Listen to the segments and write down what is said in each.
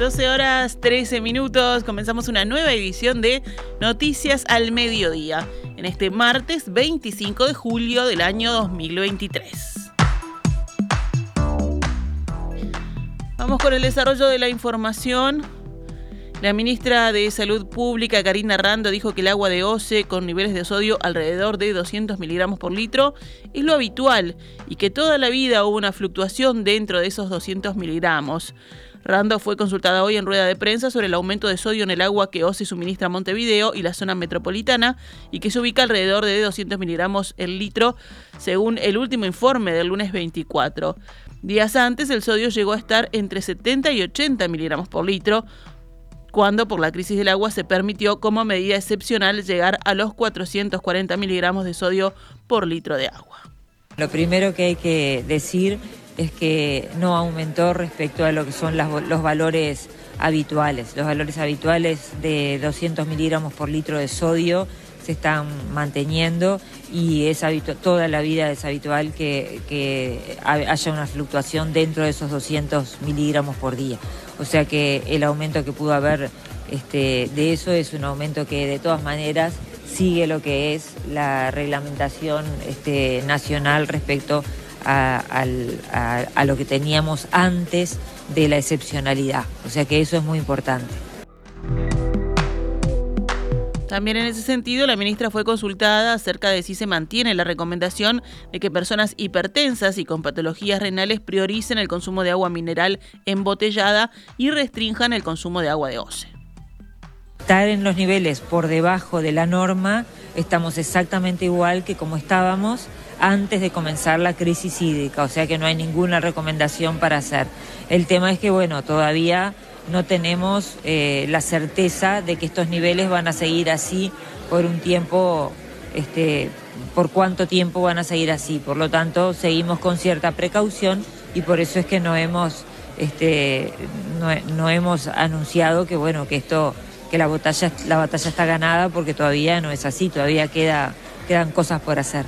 12 horas 13 minutos, comenzamos una nueva edición de Noticias al Mediodía, en este martes 25 de julio del año 2023. Vamos con el desarrollo de la información. La ministra de Salud Pública, Karina Rando, dijo que el agua de OCE con niveles de sodio alrededor de 200 miligramos por litro es lo habitual y que toda la vida hubo una fluctuación dentro de esos 200 miligramos. Rando fue consultada hoy en rueda de prensa sobre el aumento de sodio en el agua que OCE suministra a Montevideo y la zona metropolitana y que se ubica alrededor de 200 miligramos el litro, según el último informe del lunes 24. Días antes, el sodio llegó a estar entre 70 y 80 miligramos por litro, cuando por la crisis del agua se permitió como medida excepcional llegar a los 440 miligramos de sodio por litro de agua. Lo primero que hay que decir es que no aumentó respecto a lo que son los valores habituales. Los valores habituales de 200 miligramos por litro de sodio se están manteniendo y es toda la vida es habitual que, haya una fluctuación dentro de esos 200 miligramos por día. O sea que el aumento que pudo haber este, de eso es un aumento que de todas maneras sigue lo que es la reglamentación este, nacional respecto a, a lo que teníamos antes de la excepcionalidad. O sea que eso es muy importante. También en ese sentido, la ministra fue consultada acerca de si se mantiene la recomendación de que personas hipertensas y con patologías renales prioricen el consumo de agua mineral embotellada y restrinjan el consumo de agua de OCE. Estar en los niveles por debajo de la norma, estamos exactamente igual que como estábamos antes de comenzar la crisis hídrica, o sea que no hay ninguna recomendación para hacer. El tema es que, bueno, todavía no tenemos eh, la certeza de que estos niveles van a seguir así por un tiempo, este, por cuánto tiempo van a seguir así. Por lo tanto, seguimos con cierta precaución y por eso es que no hemos, este, no, hemos anunciado que bueno, que esto, que la batalla, la batalla está ganada porque todavía no es así, todavía queda, quedan cosas por hacer.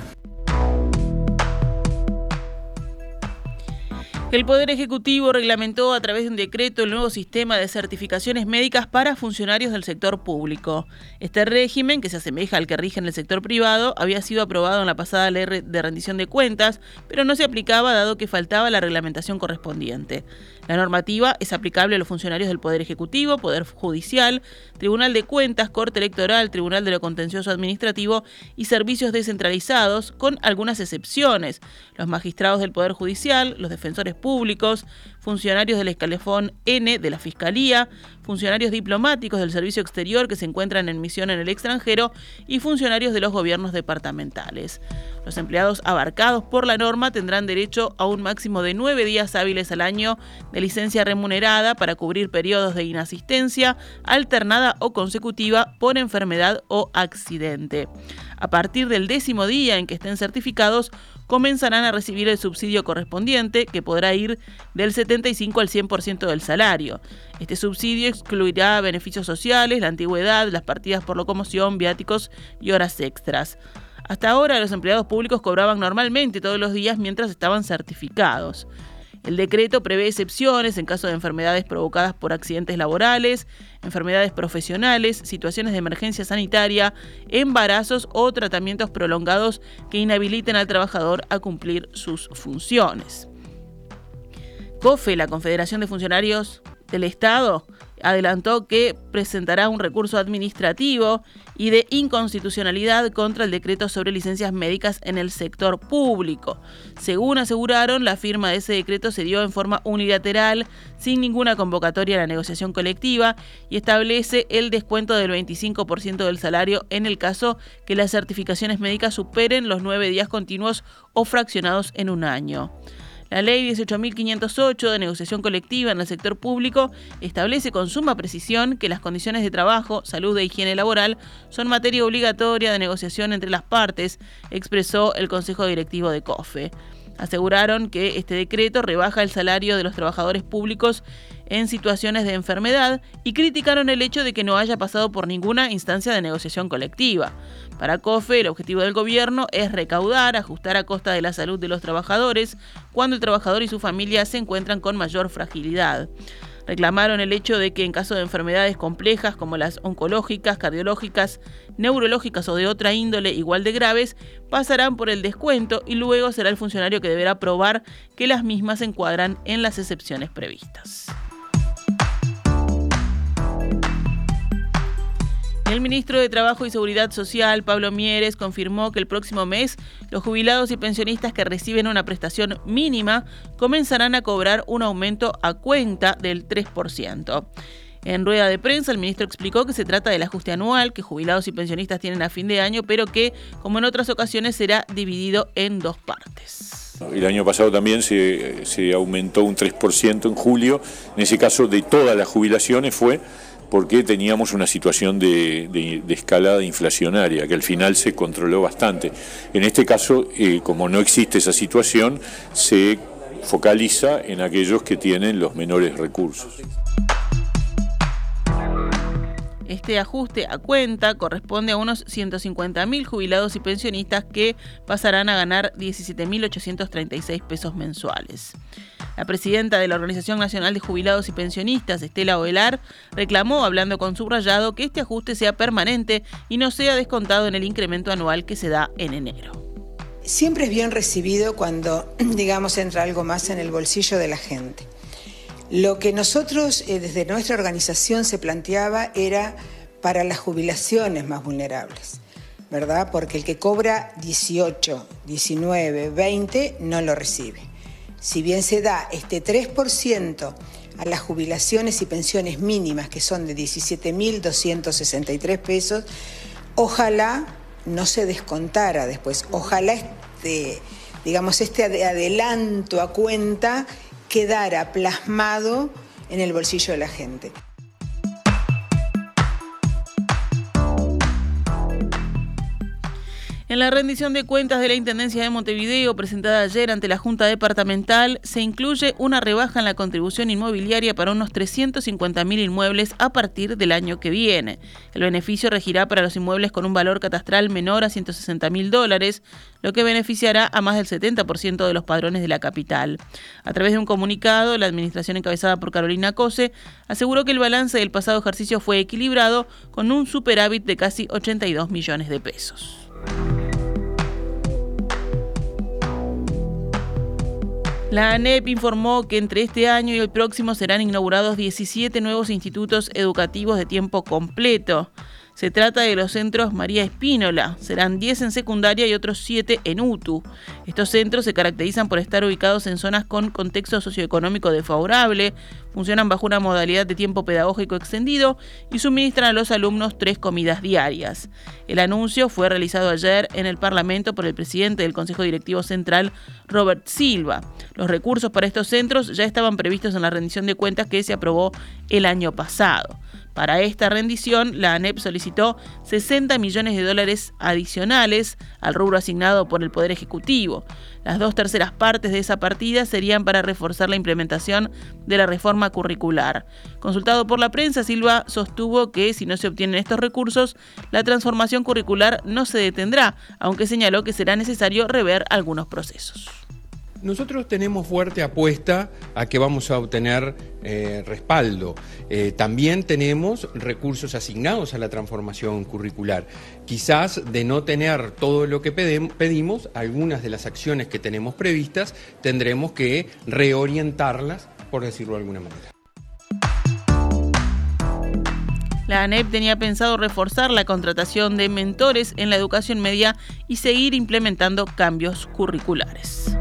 El Poder Ejecutivo reglamentó a través de un decreto el nuevo sistema de certificaciones médicas para funcionarios del sector público. Este régimen, que se asemeja al que rige en el sector privado, había sido aprobado en la pasada ley de rendición de cuentas, pero no se aplicaba dado que faltaba la reglamentación correspondiente. La normativa es aplicable a los funcionarios del Poder Ejecutivo, Poder Judicial, Tribunal de Cuentas, Corte Electoral, Tribunal de lo Contencioso Administrativo y servicios descentralizados, con algunas excepciones. Los magistrados del Poder Judicial, los defensores públicos, funcionarios del escalefón N de la Fiscalía, funcionarios diplomáticos del Servicio Exterior que se encuentran en misión en el extranjero y funcionarios de los gobiernos departamentales. Los empleados abarcados por la norma tendrán derecho a un máximo de nueve días hábiles al año de licencia remunerada para cubrir periodos de inasistencia alternada o consecutiva por enfermedad o accidente. A partir del décimo día en que estén certificados, comenzarán a recibir el subsidio correspondiente, que podrá ir del 75 al 100% del salario. Este subsidio excluirá beneficios sociales, la antigüedad, las partidas por locomoción, viáticos y horas extras. Hasta ahora los empleados públicos cobraban normalmente todos los días mientras estaban certificados. El decreto prevé excepciones en caso de enfermedades provocadas por accidentes laborales, enfermedades profesionales, situaciones de emergencia sanitaria, embarazos o tratamientos prolongados que inhabiliten al trabajador a cumplir sus funciones. COFE, la Confederación de Funcionarios del Estado, adelantó que presentará un recurso administrativo y de inconstitucionalidad contra el decreto sobre licencias médicas en el sector público. Según aseguraron, la firma de ese decreto se dio en forma unilateral, sin ninguna convocatoria a la negociación colectiva, y establece el descuento del 25% del salario en el caso que las certificaciones médicas superen los nueve días continuos o fraccionados en un año. La ley 18.508 de negociación colectiva en el sector público establece con suma precisión que las condiciones de trabajo, salud e higiene laboral son materia obligatoria de negociación entre las partes, expresó el Consejo Directivo de COFE. Aseguraron que este decreto rebaja el salario de los trabajadores públicos en situaciones de enfermedad y criticaron el hecho de que no haya pasado por ninguna instancia de negociación colectiva. Para COFE, el objetivo del gobierno es recaudar, ajustar a costa de la salud de los trabajadores cuando el trabajador y su familia se encuentran con mayor fragilidad. Reclamaron el hecho de que en caso de enfermedades complejas como las oncológicas, cardiológicas, neurológicas o de otra índole igual de graves, pasarán por el descuento y luego será el funcionario que deberá probar que las mismas se encuadran en las excepciones previstas. El ministro de Trabajo y Seguridad Social, Pablo Mieres, confirmó que el próximo mes los jubilados y pensionistas que reciben una prestación mínima comenzarán a cobrar un aumento a cuenta del 3%. En rueda de prensa, el ministro explicó que se trata del ajuste anual que jubilados y pensionistas tienen a fin de año, pero que, como en otras ocasiones, será dividido en dos partes. El año pasado también se, aumentó un 3% en julio. En ese caso, de todas las jubilaciones fue porque teníamos una situación de, escalada inflacionaria que al final se controló bastante. En este caso, eh, como no existe esa situación, se focaliza en aquellos que tienen los menores recursos. Este ajuste a cuenta corresponde a unos 150.000 jubilados y pensionistas que pasarán a ganar 17.836 pesos mensuales. La presidenta de la Organización Nacional de Jubilados y Pensionistas, Estela Ovelar, reclamó, hablando con subrayado, que este ajuste sea permanente y no sea descontado en el incremento anual que se da en enero. Siempre es bien recibido cuando, digamos, entra algo más en el bolsillo de la gente. Lo que nosotros eh, desde nuestra organización se planteaba era para las jubilaciones más vulnerables, ¿verdad? Porque el que cobra 18, 19, 20 no lo recibe si bien se da este 3% a las jubilaciones y pensiones mínimas, que son de 17.263 pesos, ojalá no se descontara después, ojalá este, digamos, este adelanto a cuenta quedara plasmado en el bolsillo de la gente. En la rendición de cuentas de la Intendencia de Montevideo presentada ayer ante la Junta Departamental se incluye una rebaja en la contribución inmobiliaria para unos 350.000 inmuebles a partir del año que viene. El beneficio regirá para los inmuebles con un valor catastral menor a 160.000 dólares, lo que beneficiará a más del 70% de los padrones de la capital. A través de un comunicado, la administración encabezada por Carolina Cose aseguró que el balance del pasado ejercicio fue equilibrado con un superávit de casi 82 millones de pesos. La ANEP informó que entre este año y el próximo serán inaugurados 17 nuevos institutos educativos de tiempo completo. Se trata de los centros María Espínola. Serán 10 en secundaria y otros 7 en UTU. Estos centros se caracterizan por estar ubicados en zonas con contexto socioeconómico desfavorable, funcionan bajo una modalidad de tiempo pedagógico extendido y suministran a los alumnos tres comidas diarias. El anuncio fue realizado ayer en el Parlamento por el presidente del Consejo Directivo Central, Robert Silva. Los recursos para estos centros ya estaban previstos en la rendición de cuentas que se aprobó el año pasado. Para esta rendición, la ANEP solicitó 60 millones de dólares adicionales al rubro asignado por el Poder Ejecutivo. Las dos terceras partes de esa partida serían para reforzar la implementación de la reforma curricular. Consultado por la prensa, Silva sostuvo que si no se obtienen estos recursos, la transformación curricular no se detendrá, aunque señaló que será necesario rever algunos procesos. Nosotros tenemos fuerte apuesta a que vamos a obtener eh, respaldo. Eh, también tenemos recursos asignados a la transformación curricular. Quizás de no tener todo lo que pedimos, algunas de las acciones que tenemos previstas tendremos que reorientarlas, por decirlo de alguna manera. La ANEP tenía pensado reforzar la contratación de mentores en la educación media y seguir implementando cambios curriculares.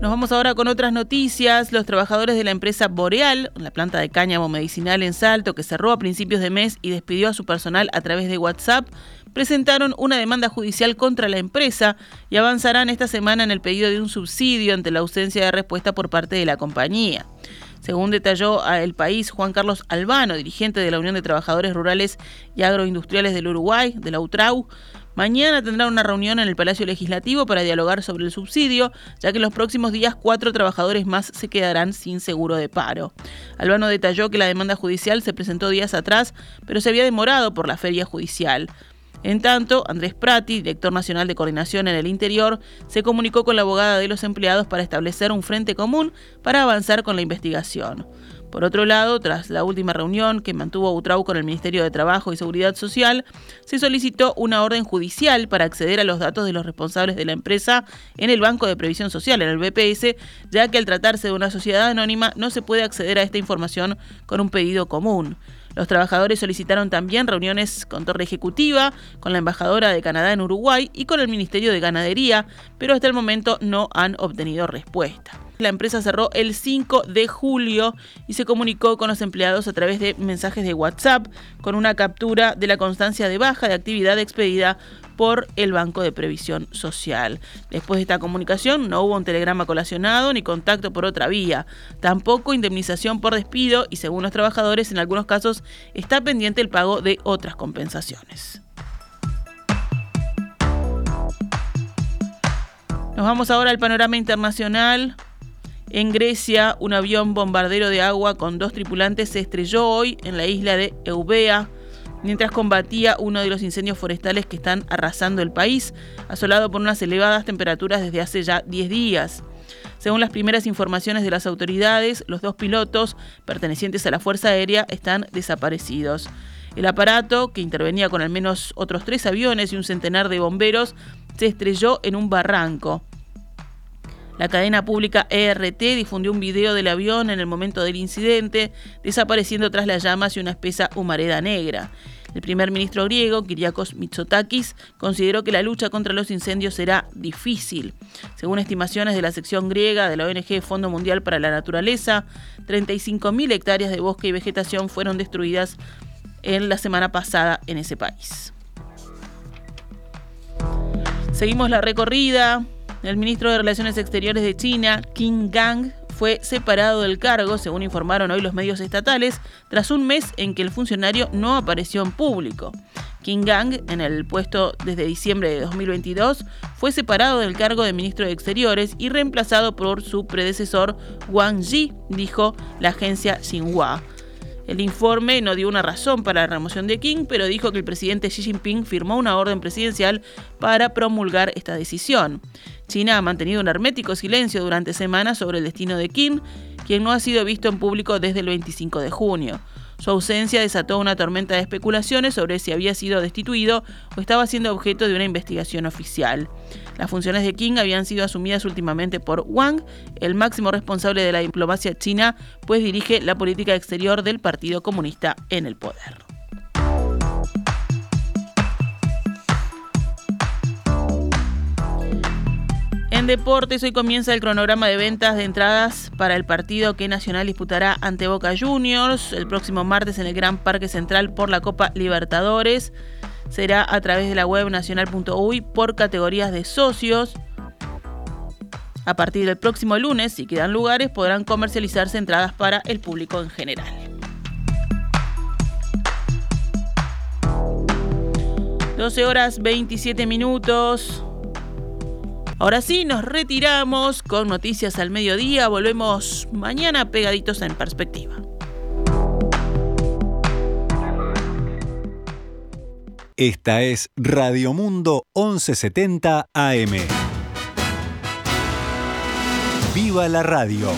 Nos vamos ahora con otras noticias. Los trabajadores de la empresa Boreal, la planta de cáñamo medicinal en Salto, que cerró a principios de mes y despidió a su personal a través de WhatsApp, presentaron una demanda judicial contra la empresa y avanzarán esta semana en el pedido de un subsidio ante la ausencia de respuesta por parte de la compañía. Según detalló a El País Juan Carlos Albano, dirigente de la Unión de Trabajadores Rurales y Agroindustriales del Uruguay, de la UTRAU, Mañana tendrá una reunión en el Palacio Legislativo para dialogar sobre el subsidio, ya que en los próximos días cuatro trabajadores más se quedarán sin seguro de paro. Albano detalló que la demanda judicial se presentó días atrás, pero se había demorado por la feria judicial. En tanto, Andrés Prati, director nacional de coordinación en el interior, se comunicó con la abogada de los empleados para establecer un frente común para avanzar con la investigación. Por otro lado, tras la última reunión que mantuvo Utrau con el Ministerio de Trabajo y Seguridad Social, se solicitó una orden judicial para acceder a los datos de los responsables de la empresa en el Banco de Previsión Social, en el BPS, ya que al tratarse de una sociedad anónima no se puede acceder a esta información con un pedido común. Los trabajadores solicitaron también reuniones con Torre Ejecutiva, con la embajadora de Canadá en Uruguay y con el Ministerio de Ganadería, pero hasta el momento no han obtenido respuesta. La empresa cerró el 5 de julio y se comunicó con los empleados a través de mensajes de WhatsApp con una captura de la constancia de baja de actividad expedida por el Banco de Previsión Social. Después de esta comunicación no hubo un telegrama colacionado ni contacto por otra vía, tampoco indemnización por despido y según los trabajadores en algunos casos está pendiente el pago de otras compensaciones. Nos vamos ahora al panorama internacional. En Grecia, un avión bombardero de agua con dos tripulantes se estrelló hoy en la isla de Eubea mientras combatía uno de los incendios forestales que están arrasando el país, asolado por unas elevadas temperaturas desde hace ya 10 días. Según las primeras informaciones de las autoridades, los dos pilotos pertenecientes a la Fuerza Aérea están desaparecidos. El aparato, que intervenía con al menos otros tres aviones y un centenar de bomberos, se estrelló en un barranco. La cadena pública ERT difundió un video del avión en el momento del incidente, desapareciendo tras las llamas y una espesa humareda negra. El primer ministro griego, Kyriakos Mitsotakis, consideró que la lucha contra los incendios será difícil. Según estimaciones de la sección griega de la ONG Fondo Mundial para la Naturaleza, 35.000 hectáreas de bosque y vegetación fueron destruidas en la semana pasada en ese país. Seguimos la recorrida. El ministro de Relaciones Exteriores de China, Qin Gang, fue separado del cargo, según informaron hoy los medios estatales, tras un mes en que el funcionario no apareció en público. Qin Gang, en el puesto desde diciembre de 2022, fue separado del cargo de ministro de Exteriores y reemplazado por su predecesor Wang Yi, dijo la agencia Xinhua. El informe no dio una razón para la remoción de King, pero dijo que el presidente Xi Jinping firmó una orden presidencial para promulgar esta decisión. China ha mantenido un hermético silencio durante semanas sobre el destino de Kim, quien no ha sido visto en público desde el 25 de junio. Su ausencia desató una tormenta de especulaciones sobre si había sido destituido o estaba siendo objeto de una investigación oficial. Las funciones de King habían sido asumidas últimamente por Wang, el máximo responsable de la diplomacia china, pues dirige la política exterior del Partido Comunista en el poder. Deportes, hoy comienza el cronograma de ventas de entradas para el partido que Nacional disputará ante Boca Juniors el próximo martes en el Gran Parque Central por la Copa Libertadores. Será a través de la web nacional.uy por categorías de socios. A partir del próximo lunes, si quedan lugares, podrán comercializarse entradas para el público en general. 12 horas 27 minutos. Ahora sí, nos retiramos con noticias al mediodía. Volvemos mañana pegaditos en perspectiva. Esta es Radio Mundo 1170 AM. ¡Viva la radio!